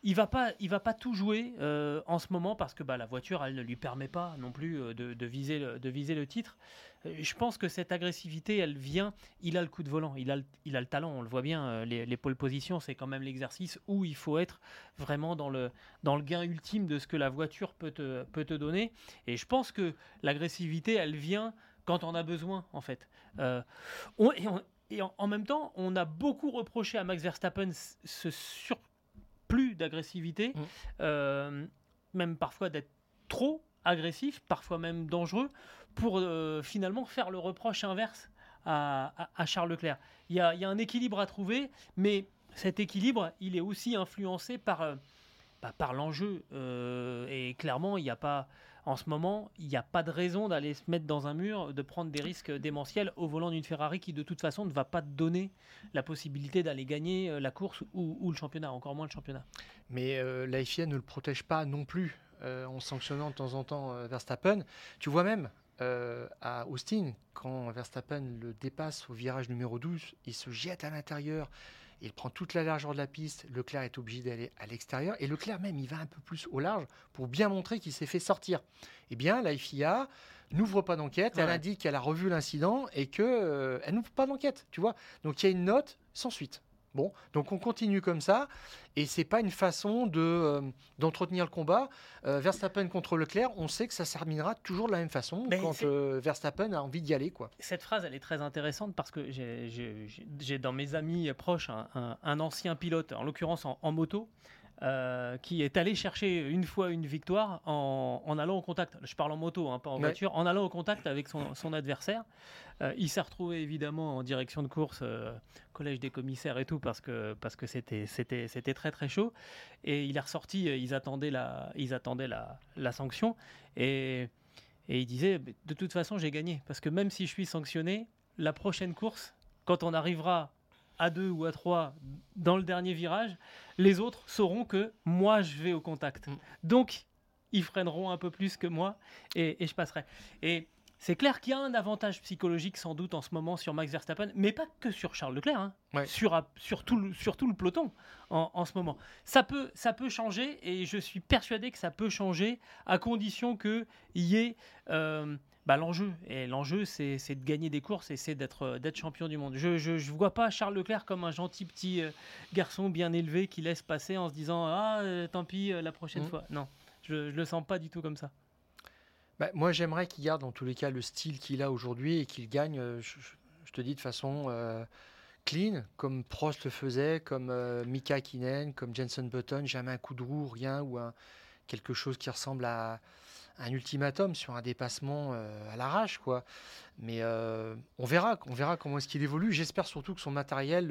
il va pas, il va pas tout jouer euh, en ce moment parce que bah, la voiture, elle ne lui permet pas non plus de, viser, le, de viser le titre. Je pense que cette agressivité, elle vient. Il a le coup de volant, il a le, il a le talent. On le voit bien. Les, les positions, c'est quand même l'exercice où il faut être vraiment dans le, dans le gain ultime de ce que la voiture peut te, peut te donner. Et je pense que l'agressivité, elle vient quand on a besoin, en fait. Euh, et, en, même temps, on a beaucoup reproché à Max Verstappen ce surplus d'agressivité, mmh. euh, même parfois d'être trop agressif, parfois même dangereux, pour euh, finalement faire le reproche inverse à, Charles Leclerc. Il y, a, un équilibre à trouver, mais cet équilibre, il est aussi influencé par, bah, par l'enjeu. et clairement, il n'y a pas en ce moment, il n'y a pas de raison d'aller se mettre dans un mur, de prendre des risques démentiels au volant d'une Ferrari qui de toute façon ne va pas te donner la possibilité d'aller gagner euh, la course ou, le championnat, encore moins le championnat. Mais euh, la FIA ne le protège pas non plus euh, en sanctionnant de temps en temps Verstappen. Tu vois même à Austin, quand Verstappen le dépasse au virage numéro 12, il se jette à l'intérieur il prend toute la largeur de la piste, Leclerc est obligé d'aller à l'extérieur, et Leclerc même, il va un peu plus au large pour bien montrer qu'il s'est fait sortir. Eh bien, la FIA n'ouvre pas d'enquête, elle indique qu'elle a revu l'incident et qu'elle euh, elle n'ouvre pas d'enquête, tu vois. Donc il y a une note sans suite. Bon, donc on continue comme ça, et c'est pas une façon de euh, d'entretenir le combat. Euh, Verstappen contre Leclerc, on sait que ça se terminera toujours de la même façon quand euh, Verstappen a envie d'y aller, quoi. Cette phrase, elle est très intéressante parce que j'ai dans mes amis proches un, ancien pilote, en l'occurrence en, moto, euh, qui est allé chercher une fois une victoire en, allant au contact. Je parle en moto, hein, pas en voiture, en allant au contact avec son, adversaire. Euh, il s'est retrouvé évidemment en direction de course, euh, collège des commissaires et tout, parce que parce que c'était c'était c'était très très chaud. Et il est ressorti. Ils attendaient la ils attendaient la, la sanction et Et il disait, de toute façon, j'ai gagné. Parce que même si je suis sanctionné, la prochaine course, quand on arrivera à deux ou à trois dans le dernier virage, les autres sauront que moi, je vais au contact. Mm. Donc, ils freineront un peu plus que moi et, et je passerai. Et c'est clair qu'il y a un avantage psychologique sans doute en ce moment sur Max Verstappen, mais pas que sur Charles Leclerc, hein. sur, sur, tout le, sur, tout le, peloton en, ce moment. Ça peut, ça peut changer et je suis persuadé que ça peut changer à condition qu'il y ait euh, bah, l'enjeu. Et l'enjeu, c'est de gagner des courses et c'est d'être champion du monde. Je ne vois pas Charles Leclerc comme un gentil petit euh, garçon bien élevé qui laisse passer en se disant Ah, euh, tant pis, la prochaine mmh. fois. Non, je ne le sens pas du tout comme ça. Bah, moi, j'aimerais qu'il garde en tous les cas le style qu'il a aujourd'hui et qu'il gagne, euh, je, te dis, de façon euh, clean, comme Prost le faisait, comme euh, Mika Kinen, comme Jenson Button, jamais un coup de roue, rien, ou quelque chose qui ressemble à un ultimatum sur un dépassement à l'arrache, quoi. Mais on verra, on verra comment est-ce qu'il évolue. J'espère surtout que son matériel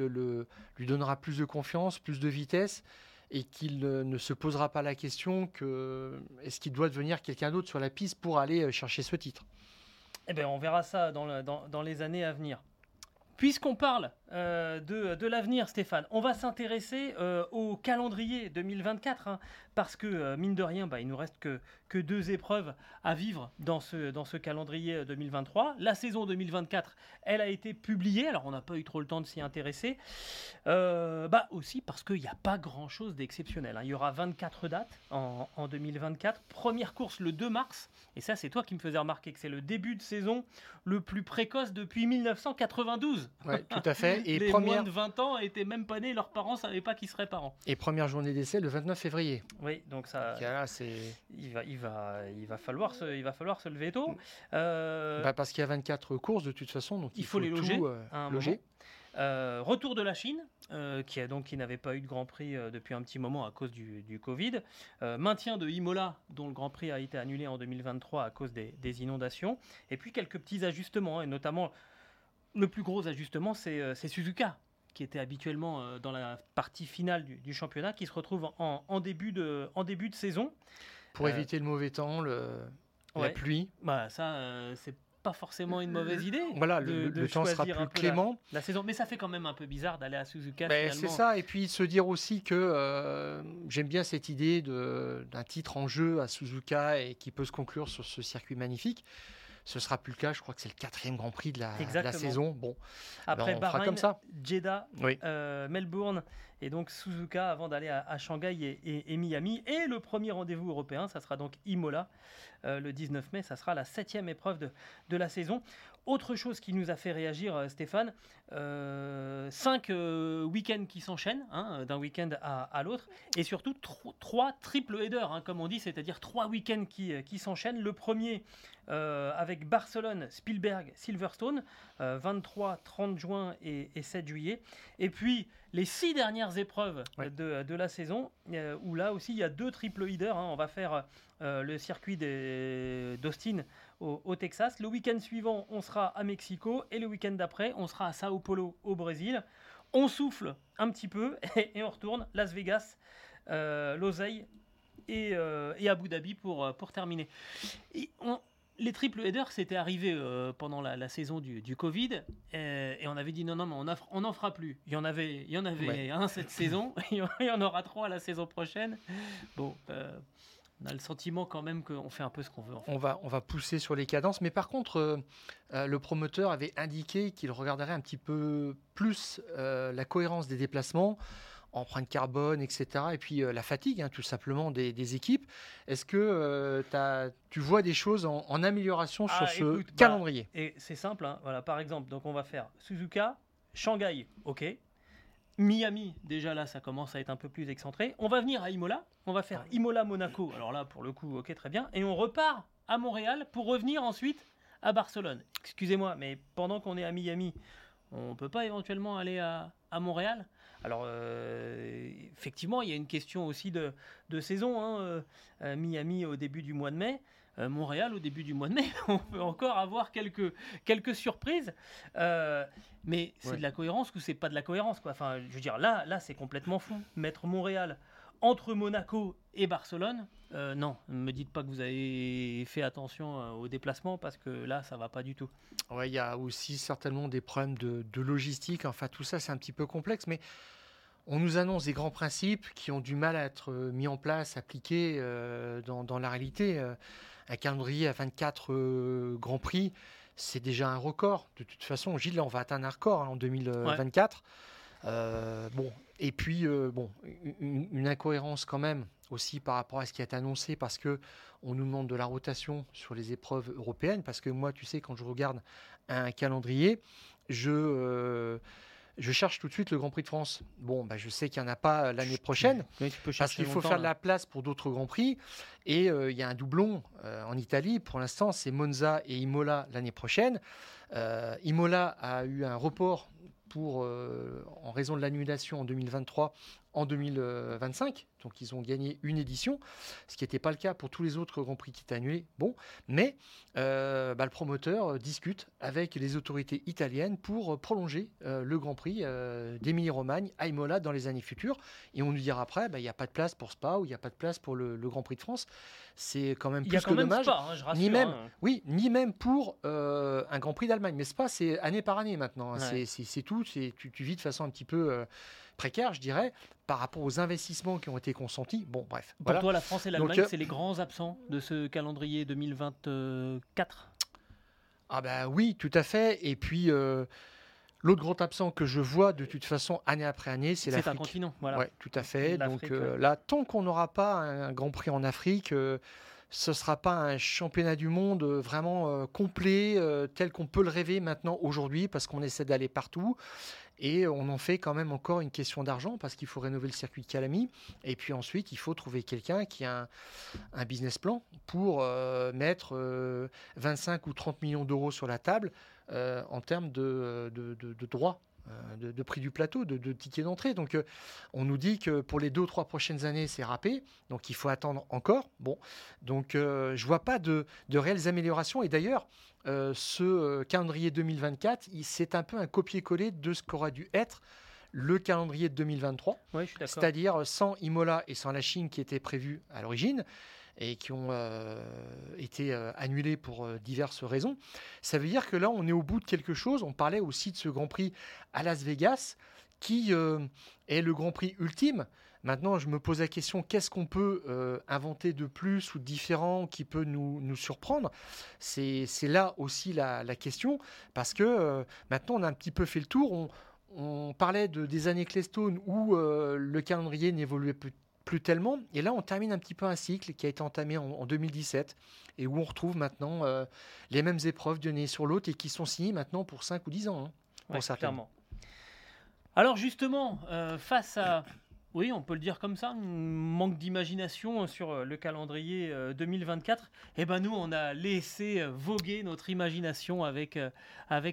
lui donnera plus de confiance, plus de vitesse et qu'il ne se posera pas la question que est-ce qu'il doit devenir quelqu'un d'autre sur la piste pour aller euh, chercher ce titre. Eh bien, on verra ça dans, les années à venir. Puisqu'on parle euh, de, l'avenir, Stéphane, on va s'intéresser euh, au calendrier 2024, hein, parce que, euh, mine de rien, bah, il nous reste que, que, deux épreuves à vivre dans ce, dans ce calendrier 2023. La saison 2024, elle a été publiée, alors on n'a pas eu trop le temps de s'y intéresser, bah, aussi parce qu'il n'y a pas grand-chose d'exceptionnel. Hein. Il y aura 24 dates en, en 2024. Première course le 2 mars, et ça c'est toi qui me faisais remarquer que c'est le début de saison le plus précoce depuis 1992. Oui, tout à fait. Et les moins de 20 ans étaient même pas nés, leurs parents savaient pas qu'ils seraient parents. Et première journée d'essai le 29 février. Oui, donc ça. il va, il va, il va falloir se, il va falloir se lever tôt. Euh, bah parce qu'il y a 24 courses de toute façon, donc il, faut, les loger. Euh, loger. Euh, retour de la Chine, qui, a donc, qui n'avait pas eu de Grand Prix depuis un petit moment à cause du, du Covid. maintien de Imola, dont le Grand Prix a été annulé en 2023 à cause des, des inondations. Et puis quelques petits ajustements, et notamment le plus gros ajustement, c'est Suzuka, qui était habituellement euh, dans la partie finale du, championnat, qui se retrouve en, début, de, en début de saison. Pour euh, éviter le mauvais temps, le, la pluie. Bah, ça, c'est pas forcément une mauvaise idée. Voilà, le, temps sera plus clément. La, saison, mais ça fait quand même un peu bizarre d'aller à Suzuka. Ben, c'est ça, et puis se dire aussi que j'aime bien cette idée d'un titre en jeu à Suzuka et qui peut se conclure sur ce circuit magnifique. Ce sera plus le cas. Je crois que c'est le quatrième Grand Prix de la, saison. Bon, après ben, Bahreïn, comme ça. Jeddah, euh, Melbourne et donc Suzuka avant d'aller à, Shanghai et, Miami. Et le premier rendez-vous européen, ça sera donc Imola euh, le 19 mai. Ça sera la septième épreuve de, de la saison. Autre chose qui nous a fait réagir, euh, Stéphane, euh, cinq euh, week-ends qui s'enchaînent, hein, d'un week-end à, l'autre, et surtout trois triple headers, hein, comme on dit, c'est-à-dire trois week-ends qui, qui s'enchaînent. Le premier avec Barcelone, Spielberg, Silverstone, 23, 30 juin et, 7 juillet. Et puis les six dernières épreuves de, de, la saison, où là aussi il y a deux triple headers. Hein. On va faire le circuit d'Austin au, Texas. Le week-end suivant, on sera à Mexico et le week-end d'après, on sera à Sao Paulo au Brésil. On souffle un petit peu et, on retourne Las Vegas, euh, Loseille et, euh, et, Abu Dhabi pour, euh, pour terminer. Les triple headers, c'était arrivé euh, pendant la, saison du, du Covid, et on avait dit non, non, mais on n'en fera plus. Il y en avait, il y en avait un cette saison, il y en aura trois la saison prochaine. Bon, on a le sentiment quand même qu'on fait un peu ce qu'on veut. On, va, on va pousser sur les cadences, mais par contre, euh, euh, le promoteur avait indiqué qu'il regarderait un petit peu plus euh, la cohérence des déplacements, empreinte carbone, etc. Et puis la fatigue, hein, tout simplement, des, équipes. Est-ce que tu vois des choses en, amélioration sur ah, ce bah, calendrier? Et c'est simple, hein, voilà, par exemple, donc on va faire Suzuka, Shanghai, ok, Miami, déjà là, ça commence à être un peu plus excentré. On va venir à Imola. On va faire Imola-Monaco. Alors là, pour le coup, ok, très bien. Et on repart à Montréal pour revenir ensuite à Barcelone. Excusez-moi, mais pendant qu'on est à Miami, on ne peut pas éventuellement aller à, Montréal? Alors, euh, effectivement, il y a une question aussi de, saison. Hein, euh, Miami au début du mois de mai. Euh, Montréal au début du mois de mai. on peut encore avoir quelques, quelques surprises. Mais c'est de la cohérence ou c'est pas de la cohérence quoi. Enfin, je veux dire, là, là c'est complètement fou. Mettre Montréal entre Monaco et Barcelone? Euh, non, ne me dites pas que vous avez fait attention euh, au déplacement parce que là, ça va pas du tout. Ouais, il y a aussi certainement des problèmes de, logistique. Enfin, tout ça, c'est un petit peu complexe, mais on nous annonce des grands principes qui ont du mal à être euh, mis en place, appliqués dans, la réalité. Un calendrier à 24 grands prix, c'est déjà un record. De toute façon, Gilles, là, on va atteindre un record hein, en 2024. Bon, et puis, bon, une, incohérence quand même aussi par rapport à ce qui est annoncé, parce que on nous demande de la rotation sur les épreuves européennes, parce que moi, tu sais, quand je regarde un calendrier, je, euh, je cherche tout de suite le Grand Prix de France. Bon, bah, je sais qu'il n'y en a pas l'année prochaine, parce qu'il faut faire de la place pour d'autres Grands Prix, et euh, il y a un doublon euh, en Italie, pour l'instant, c'est Monza et Imola l'année prochaine. Imola a eu un report pour, en raison de l'annulation en 2023 en 2025. Donc ils ont gagné une édition, ce qui n'était pas le cas pour tous les autres Grands Prix qui étaient annulés. Bon, mais euh, bah, le promoteur euh, discute avec les autorités italiennes pour euh, prolonger le Grand Prix d'Émilie-Romagne à Imola dans les années futures. Et on nous dira après, bah, il n'y a pas de place pour Spa ou il n'y a pas de place pour le, Grand Prix de France. C'est quand même plus que dommage. Hein, je rassure, ni même, hein. oui, ni même pour un Grand Prix d'Allemagne. Mais Spa, c'est année par année maintenant. Hein. C'est tout. Tu, tu vis de façon un petit peu précaire, je dirais, par rapport aux investissements qui ont été consentis. Bon, bref. Pour toi, la France et l'Allemagne, euh, c'est les grands absents de ce calendrier 2024 Ah ben oui, tout à fait. Et puis... Euh, l'autre grand absent que je vois de toute façon année après année, c'est l'Afrique. C'est un continent, voilà. Ouais, tout à fait. Donc euh, là, tant qu'on n'aura pas un, Grand Prix en Afrique, ce ne sera pas un championnat du monde vraiment euh, complet, tel qu'on peut le rêver maintenant aujourd'hui, parce qu'on essaie d'aller partout. Et on en fait quand même encore une question d'argent, parce qu'il faut rénover le circuit de Calami. Et puis ensuite, il faut trouver quelqu'un qui a un, business plan pour mettre 25 ou 30 millions d'euros sur la table en termes de, de, de droits euh, de, prix du plateau, de, de tickets d'entrée. Donc euh, on nous dit que pour les deux ou trois prochaines années, c'est râpé, donc il faut attendre encore. Bon, donc euh, je vois pas de, réelles améliorations. Et d'ailleurs, ce calendrier 2024, c'est un peu un copier-coller de ce qu'aura dû être le calendrier de 2023, c'est-à-dire sans Imola et sans la Chine qui était prévu à l'origine et qui ont euh, été euh, annulés pour euh, diverses raisons. Ça veut dire que là, on est au bout de quelque chose. On parlait aussi de ce Grand Prix à Las Vegas, qui est le Grand Prix ultime. Maintenant, je me pose la question, qu'est-ce qu'on peut inventer de plus ou de différent qui peut nous, nous surprendre? C'est là aussi la, la, question, parce que maintenant, on a un petit peu fait le tour. On, on parlait de, des années Clestone où le calendrier n'évoluait plus plus tellement. Et là, on termine un petit peu un cycle qui a été entamé en, 2017 et où on retrouve maintenant euh, les mêmes épreuves d'une année sur l'autre et qui sont signées maintenant pour 5 ou 10 ans. Hein, clairement. Alors justement, euh, face à, oui, on peut le dire comme ça, manque d'imagination sur euh, le calendrier 2024, eh ben nous, on a laissé voguer notre imagination avec,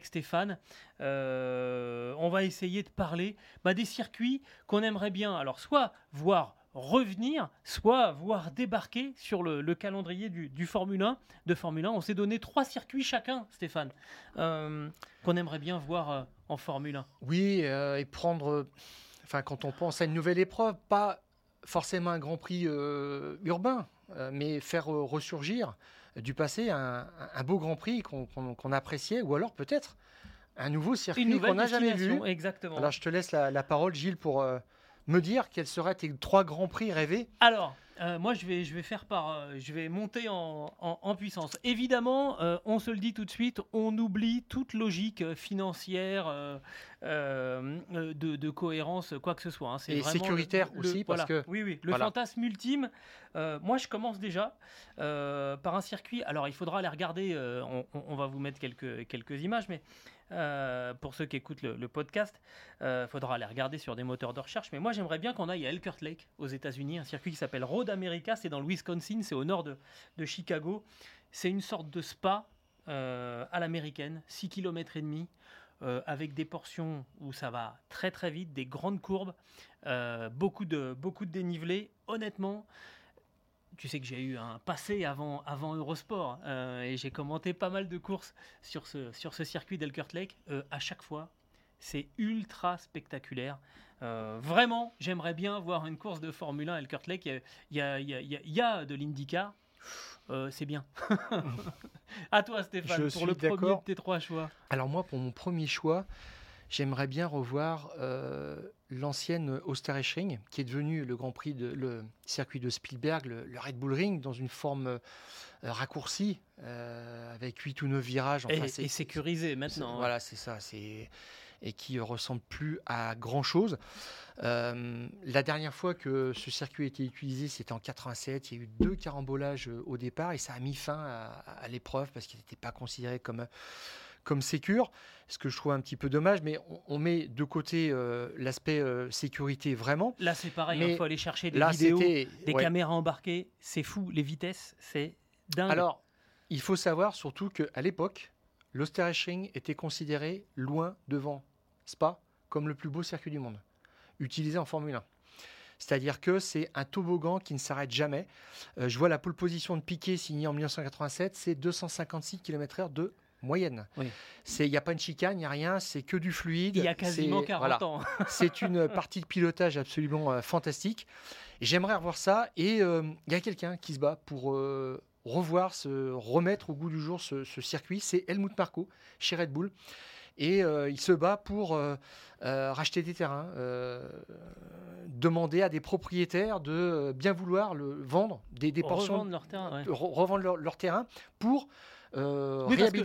Stéphane. on va essayer de parler bah, des circuits qu'on aimerait bien, alors soit voir revenir, soit voir débarquer sur le, calendrier du, Formule 1. De Formule 1, on s'est donné trois circuits chacun, Stéphane, euh, qu'on aimerait bien voir euh, en Formule 1. Oui, euh, et prendre, enfin, quand on pense à une nouvelle épreuve, pas forcément un Grand Prix urbain, mais faire ressurgir du passé un, beau Grand Prix qu'on appréciait, ou alors peut-être un nouveau circuit qu'on n'a jamais vu. Exactement. Alors je te laisse la, la parole, Gilles, pour me dire quels seraient tes trois grands prix rêvés Alors, euh, moi, je vais, je vais faire par, euh, je vais monter en, en, puissance. Évidemment, euh, on se le dit tout de suite, on oublie toute logique financière, de, de, cohérence, quoi que ce soit. Hein. Et sécuritaire aussi, parce que oui, oui, le fantasme ultime. moi, je commence déjà par un circuit. Alors, il faudra aller regarder. On, on, va vous mettre quelques quelques images, mais euh, pour ceux qui écoutent le, podcast, il euh, faudra aller regarder sur des moteurs de recherche. Mais moi, j'aimerais bien qu'on aille à Elkhart Lake, aux États-Unis, un circuit qui s'appelle Road America. C'est dans le Wisconsin, c'est au nord de, Chicago. C'est une sorte de spa euh, à l'américaine, 6 km et demi. avec des portions où ça va très très vite, des grandes courbes, beaucoup, de, beaucoup de dénivelé. Honnêtement, tu sais que j'ai eu un passé avant, avant Eurosport euh, et j'ai commenté pas mal de courses sur ce, sur ce circuit d'Elkert Lake. Euh, à chaque fois, c'est ultra spectaculaire. Euh, vraiment, j'aimerais bien voir une course de Formule 1 à Elkhart Lake. Il y a, il y a- il y a- il y a de l'IndyCar. C'est bien. à toi, Stéphane, Je pour le premier de tes trois choix. Alors moi, pour mon premier choix, j'aimerais bien revoir l'ancienne Osterreichring, qui est devenue le Grand Prix de le circuit de Spielberg, le, le Red Bull Ring, dans une forme euh, raccourcie, euh, avec 8 ou 9 virages. Enfin, et, et sécurisé maintenant. hein. Voilà, c'est ça. C'est et qui euh, ressemble plus à grand chose. la dernière fois que ce circuit a été utilisé, c'était en 87. Il y a eu deux carambolages euh, au départ et ça a mis fin à, à l'épreuve parce qu'il n'était pas considéré comme comme sécure, ce que je trouve un petit peu dommage, mais on, on met de côté euh, l'aspect euh, sécurité vraiment. Là, c'est pareil. Il faut aller chercher des Là, vidéos, des ouais. caméras embarquées. C'est fou. Les vitesses, c'est dingue. Alors, il faut savoir surtout qu'à l'époque, l'Osterreichring était considéré loin devant Spa comme le plus beau circuit du monde, utilisé en Formule 1. C'est-à-dire que c'est un toboggan qui ne s'arrête jamais. Euh, je vois la pole position de Piquet signée en 1987, c'est 256 km/h de moyenne. Oui. Il n'y a pas une chicane, il n'y a rien, c'est que du fluide. il y a quasiment c'est- 40 voilà. ans. C'est une partie de pilotage absolument euh, fantastique. J'aimerais revoir ça. Et euh, il y a quelqu'un qui se bat pour euh, revoir, se remettre au goût du jour ce, ce circuit. C'est Helmut Marko chez Red Bull. Et euh, il se bat pour euh, euh, racheter des terrains, demander à des propriétaires de bien vouloir le vendre, des, des portions, Revendre leur terrain. ouais. de re- revendre leur, leur terrain pour euh, que-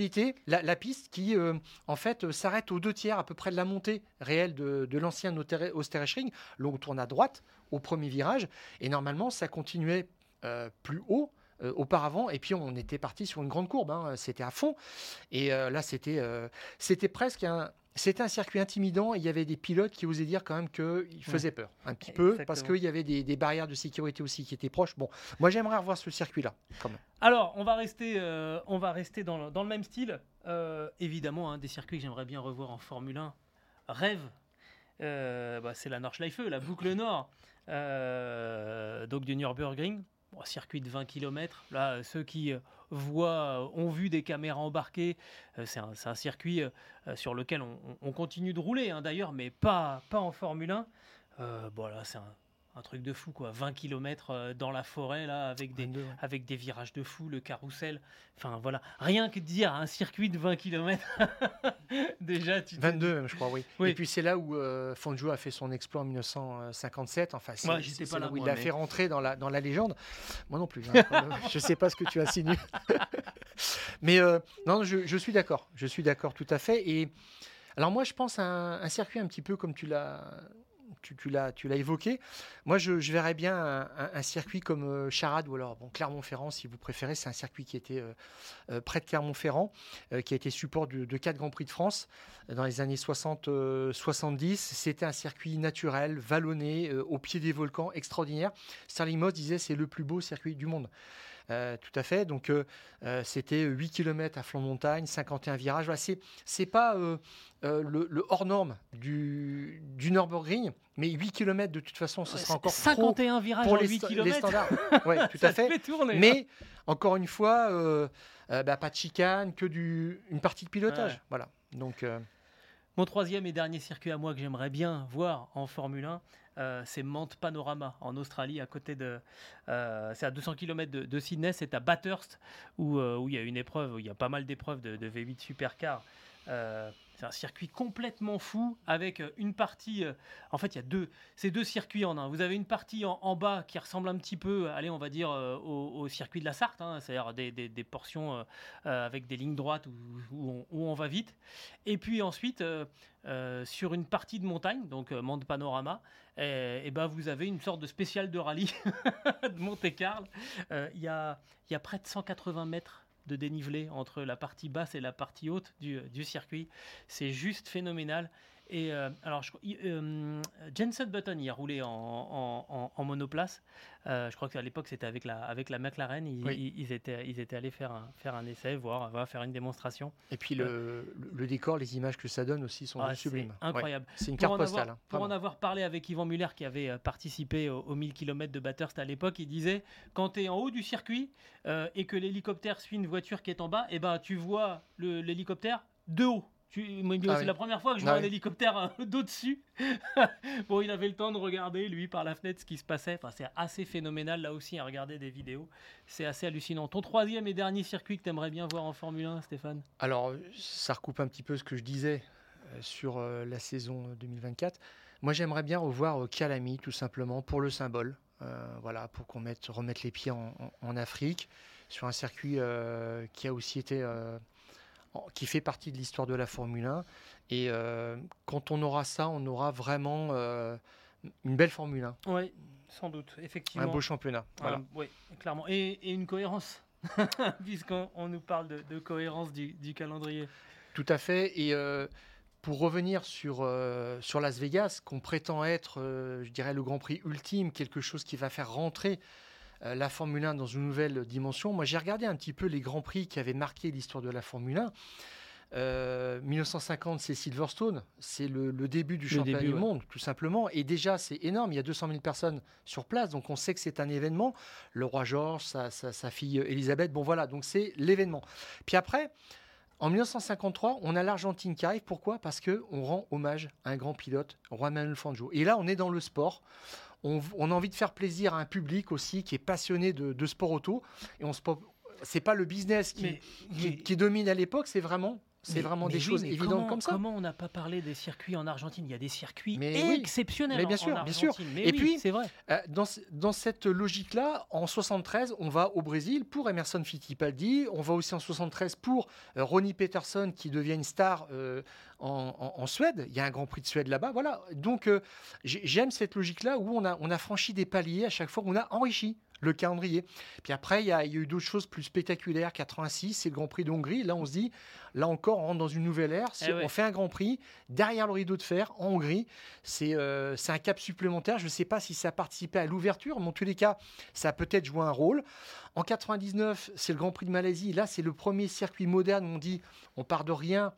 la, la piste qui, euh, en fait, euh, s'arrête aux deux tiers à peu près de la montée réelle de, de l'ancien Oster- Osterreichring. Là, on tourne à droite au premier virage. Et normalement, ça continuait euh, plus haut. Euh, auparavant et puis on était parti sur une grande courbe hein, c'était à fond. Et euh, là c'était euh, c'était presque un c'était un circuit intimidant et il y avait des pilotes qui osaient dire quand même qu'il faisait peur un petit peu parce qu'il y avait des, des barrières de sécurité aussi qui étaient proches. Bon moi j'aimerais revoir ce circuit là quand même. Alors, on va rester, on va rester dans, le, dans le même style. Évidemment, un des circuits que j'aimerais bien revoir en Formule 1, rêve, bah, c'est la Nordschleife, la boucle nord, euh, donc du Nürburgring. Circuit de 20 km. Là, ceux qui euh, voient, euh, ont vu des caméras embarquées, euh, c'est un, circuit sur lequel on, on- on continue de rouler, hein, d'ailleurs, mais pas, pas en Formule 1. Euh, bon, là, c'est un, un truc de fou, quoi. 20 km dans la forêt, là, avec des, 22, ouais. avec des virages de fou, le carrousel. Enfin voilà, rien que de dire un circuit de 20 km. Déjà, tu te 22 même, je crois, oui. Oui. Et puis c'est là où euh, Fangio a fait son exploit en 1957. Enfin, c'est Ouais, c'est pas là là, où il l'a mais- fait rentrer dans la, dans la légende. Moi non plus. hein, euh, je sais pas ce que tu insinues. mais euh, non, je, je suis d'accord. Je suis d'accord tout à fait. Et alors moi, je pense à un, un circuit un petit peu comme tu l'as. Tu, l'as, évoqué. Moi, je, verrais bien un, circuit comme euh, Charade ou alors bon, Clermont-Ferrand, si vous préférez. C'est un circuit qui était euh, euh, près de Clermont-Ferrand, qui a été support de, quatre Grands Prix de France dans les années 60-70. C'était un circuit naturel, vallonné, au pied des volcans, extraordinaire. Sterling Moss disait c'est le plus beau circuit du monde. Euh, tout à fait. Donc, euh, euh, c'était 8 km à flanc de montagne, 51 virages. Voilà, c'est, c'est pas euh, le, le hors norme du, du Nürburgring, mais 8 km de toute façon, ce sera encore trop 51 virages pour en les, 8 sta- les km. standards. Oui, tout ça à fait. tourner. hein. Mais encore une fois, bah, pas de chicane, que du, une partie de pilotage. Ouais. Voilà. Donc, Mon troisième et dernier circuit à moi que j'aimerais bien voir en Formule 1, euh, c'est Mount Panorama en Australie, à côté de. euh, c'est à 200 km de, Sydney, c'est à Bathurst, où, euh, où il y a une épreuve, où il y a pas mal d'épreuves de V8 Supercar. Euh, c'est un circuit complètement fou avec euh, une partie. euh, en fait, il y a deux. C'est deux circuits en un. Vous avez une partie en, bas qui ressemble un petit peu, allez, on va dire, euh, au, circuit de la Sarthe, hein, c'est-à-dire des, portions euh, euh, avec des lignes droites où, on, va vite. Et puis ensuite, euh, euh, sur une partie de montagne, donc euh, Mont Panorama, et, et ben vous avez une sorte de spécial de rallye de Monte-Carlo. Euh, il y a près de 180 mètres de dénivelé entre la partie basse et la partie haute du, du circuit. C'est juste phénoménal. Et euh, alors, je, il- euh, Jensen Button y a roulé en, en- en- en monoplace. Euh, je crois qu'à l'époque, c'était avec la, avec la McLaren. Ils, Oui. ils- ils étaient, ils étaient allés faire un, faire un essai, voir, voir faire une démonstration. et puis le, le- décor, les images que ça donne aussi sont Ah, sublimes. Ouais. incroyable. C'est une carte postale. avoir- hein, pour en avoir parlé avec Yvan Muller qui avait participé au- aux 1000 km de Bathurst à l'époque, il disait quand tu es en haut du circuit et que l'hélicoptère suit une voiture qui est en bas, et ben tu vois l'hélicoptère de haut. Ah c'est la première fois que je vois un hélicoptère euh, d'au-dessus. bon, il avait le temps de regarder, lui, par la fenêtre, ce qui se passait. Enfin, c'est assez phénoménal, là aussi, à regarder des vidéos. C'est assez hallucinant. Ton troisième et dernier circuit que tu aimerais bien voir en Formule 1, Stéphane? Alors, ça recoupe un petit peu ce que je disais euh, sur euh, la saison 2024. Moi, j'aimerais bien revoir Calami, tout simplement, pour le symbole. voilà, pour qu'on mette, remette les pieds en, Afrique, sur un circuit qui a aussi été qui fait partie de l'histoire de la Formule 1. Et euh, quand on aura ça, on aura vraiment euh, une belle Formule 1. Oui, sans doute, effectivement. Un beau championnat. Voilà. oui, clairement. Et, une cohérence, puisqu'on nous parle de, cohérence du, calendrier. Tout à fait. Et euh, pour revenir sur, sur Las Vegas, qu'on prétend être, je dirais, le Grand Prix ultime, quelque chose qui va faire rentrer la Formule 1 dans une nouvelle dimension. Moi, j'ai regardé un petit peu les grands prix qui avaient marqué l'histoire de la Formule 1. 1950, euh, c'est Silverstone, c'est le, début du championnat du monde, tout simplement. Et déjà, c'est énorme. Il y a 200 000 personnes sur place, donc on sait que c'est un événement. Le roi Georges, sa, sa, fille Elisabeth, bon voilà, donc c'est l'événement. Puis après, en 1953, on a l'Argentine qui arrive. Pourquoi? Parce que on rend hommage à un grand pilote, Juan Manuel Fangio. Et là, on est dans le sport on, a envie de faire plaisir à un public aussi qui est passionné de, sport auto. Et on se, c'est pas le business qui domine à l'époque, c'est vraiment c'est vraiment des choses évidentes comme ça. Comment on n'a pas parlé des circuits en Argentine? Il y a des circuits exceptionnels mais bien sûr, en bien sûr. et puis, c'est vrai. Euh, dans, dans, cette logique-là, en 73, on va au Brésil pour Emerson Fittipaldi. On va aussi en 73 pour euh, Ronnie Peterson qui devient une star euh, en, en, Suède. Il y a un Grand Prix de Suède là-bas. Voilà. Donc j'aime cette logique-là où on a, on a franchi des paliers à chaque fois. On a enrichi le calendrier. Puis après, il y a, eu d'autres choses plus spectaculaires. 86, c'est le Grand Prix de Hongrie. Là, on se dit, là encore, on rentre dans une nouvelle ère. Eh on fait un Grand Prix derrière le rideau de fer en Hongrie. Euh, c'est un cap supplémentaire. Je ne sais pas si ça a participé à l'ouverture, mais en tous les cas, ça a peut-être joué un rôle. En 99, c'est le Grand Prix de Malaisie. Là, c'est le premier circuit moderne on dit on part de rien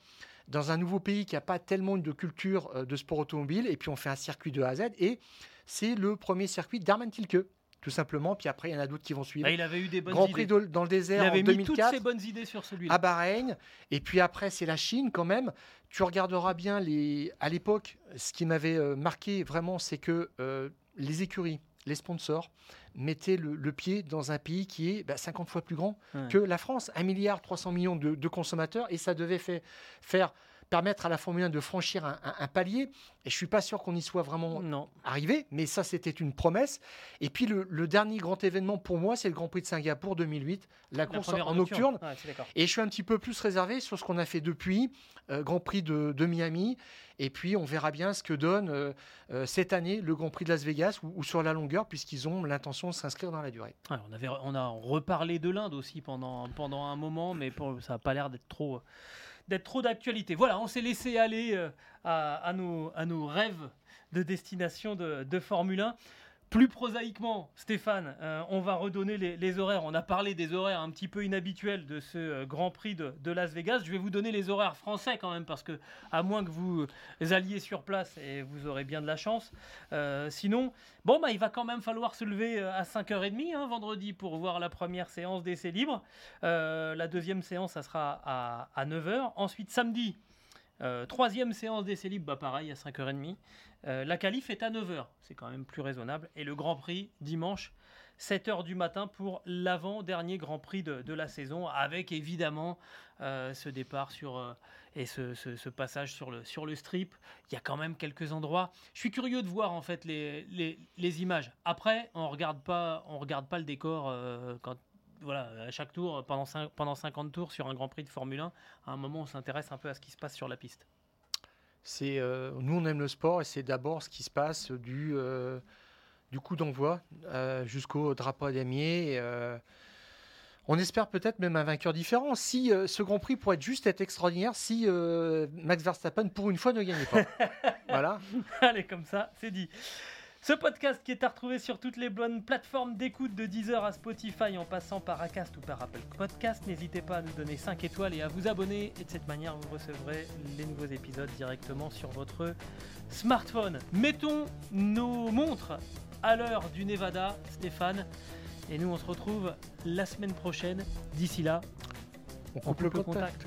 dans un nouveau pays qui n'a pas tellement de culture euh, de sport automobile, et puis on fait un circuit de A à Z, et c'est le premier circuit d'Arman Tilke tout simplement. Puis après, il y en a d'autres qui vont suivre. Bah, il avait eu des bonnes Grand Prix dans le désert il avait en 2004. Mis toutes ses bonnes idées sur celui-là. À Bahreïn. Et puis après, c'est la Chine quand même. Tu regarderas bien les. À l'époque, ce qui m'avait euh, marqué vraiment, c'est que euh, les écuries, les sponsors mettaient le, pied dans un pays qui est 50 bah, fois plus grand que la France. 1 milliard 300 millions de, de consommateurs. Et ça devait fait, faire permettre à la Formule 1 de franchir un, palier. Et je suis pas sûr qu'on y soit vraiment arrivé, mais ça, c'était une promesse. Et puis, le, dernier grand événement pour moi, c'est le Grand Prix de Singapour 2008, la, course en nocturne. et je suis un petit peu plus réservé sur ce qu'on a fait depuis, euh, Grand Prix de, Miami. Et puis, on verra bien ce que donne euh, euh, cette année le Grand Prix de Las Vegas ou, sur la longueur, puisqu'ils ont l'intention de s'inscrire dans la durée. on, avait, on a reparlé de l'Inde aussi pendant, pendant un moment, mais ça n'a pas l'air d'être trop d'être trop d'actualité. Voilà, on s'est laissé aller euh, à, nos, rêves de destination de, de Formule 1. Plus prosaïquement, Stéphane, euh, on va redonner les, horaires. On a parlé des horaires un petit peu inhabituels de ce euh, Grand Prix de, Las Vegas. Je vais vous donner les horaires français quand même, parce que à moins que vous alliez sur place, et vous aurez bien de la chance. Euh, sinon, bon, bah, il va quand même falloir se lever à 5h30 hein, vendredi pour voir la première séance d'essai libre. la deuxième séance, ça sera à, à 9h. Ensuite, samedi, troisième séance d'essai libre, bah pareil, à 5h30. Euh, la qualif est à 9h, c'est quand même plus raisonnable. Et le Grand Prix, dimanche, 7h du matin pour l'avant-dernier Grand Prix de, la saison, avec évidemment euh, ce départ sur, euh, et ce, passage sur le, sur le strip. Il y a quand même quelques endroits. Je suis curieux de voir en fait les, les, images. Après, on ne regarde, pas, regarde pas le décor quand, voilà, à chaque tour, pendant, pendant 50 tours sur un Grand Prix de Formule 1. À un moment, on s'intéresse un peu à ce qui se passe sur la piste. C'est euh, nous on aime le sport et c'est d'abord ce qui se passe du euh, du coup d'envoi euh, jusqu'au drapeau à damier. on espère peut-être même un vainqueur différent. Si ce Grand Prix pourrait juste être extraordinaire, si Max Verstappen pour une fois ne gagnait pas. voilà. Allez comme ça, c'est dit. Ce podcast qui est à retrouver sur toutes les bonnes plateformes d'écoute de Deezer à Spotify en passant par Acast ou par Apple Podcast. N'hésitez pas à nous donner 5 étoiles et à vous abonner. Et de cette manière, vous recevrez les nouveaux épisodes directement sur votre smartphone. Mettons nos montres à l'heure du Nevada, Stéphane. Et nous, on se retrouve la semaine prochaine. D'ici là, on coupe, le contact.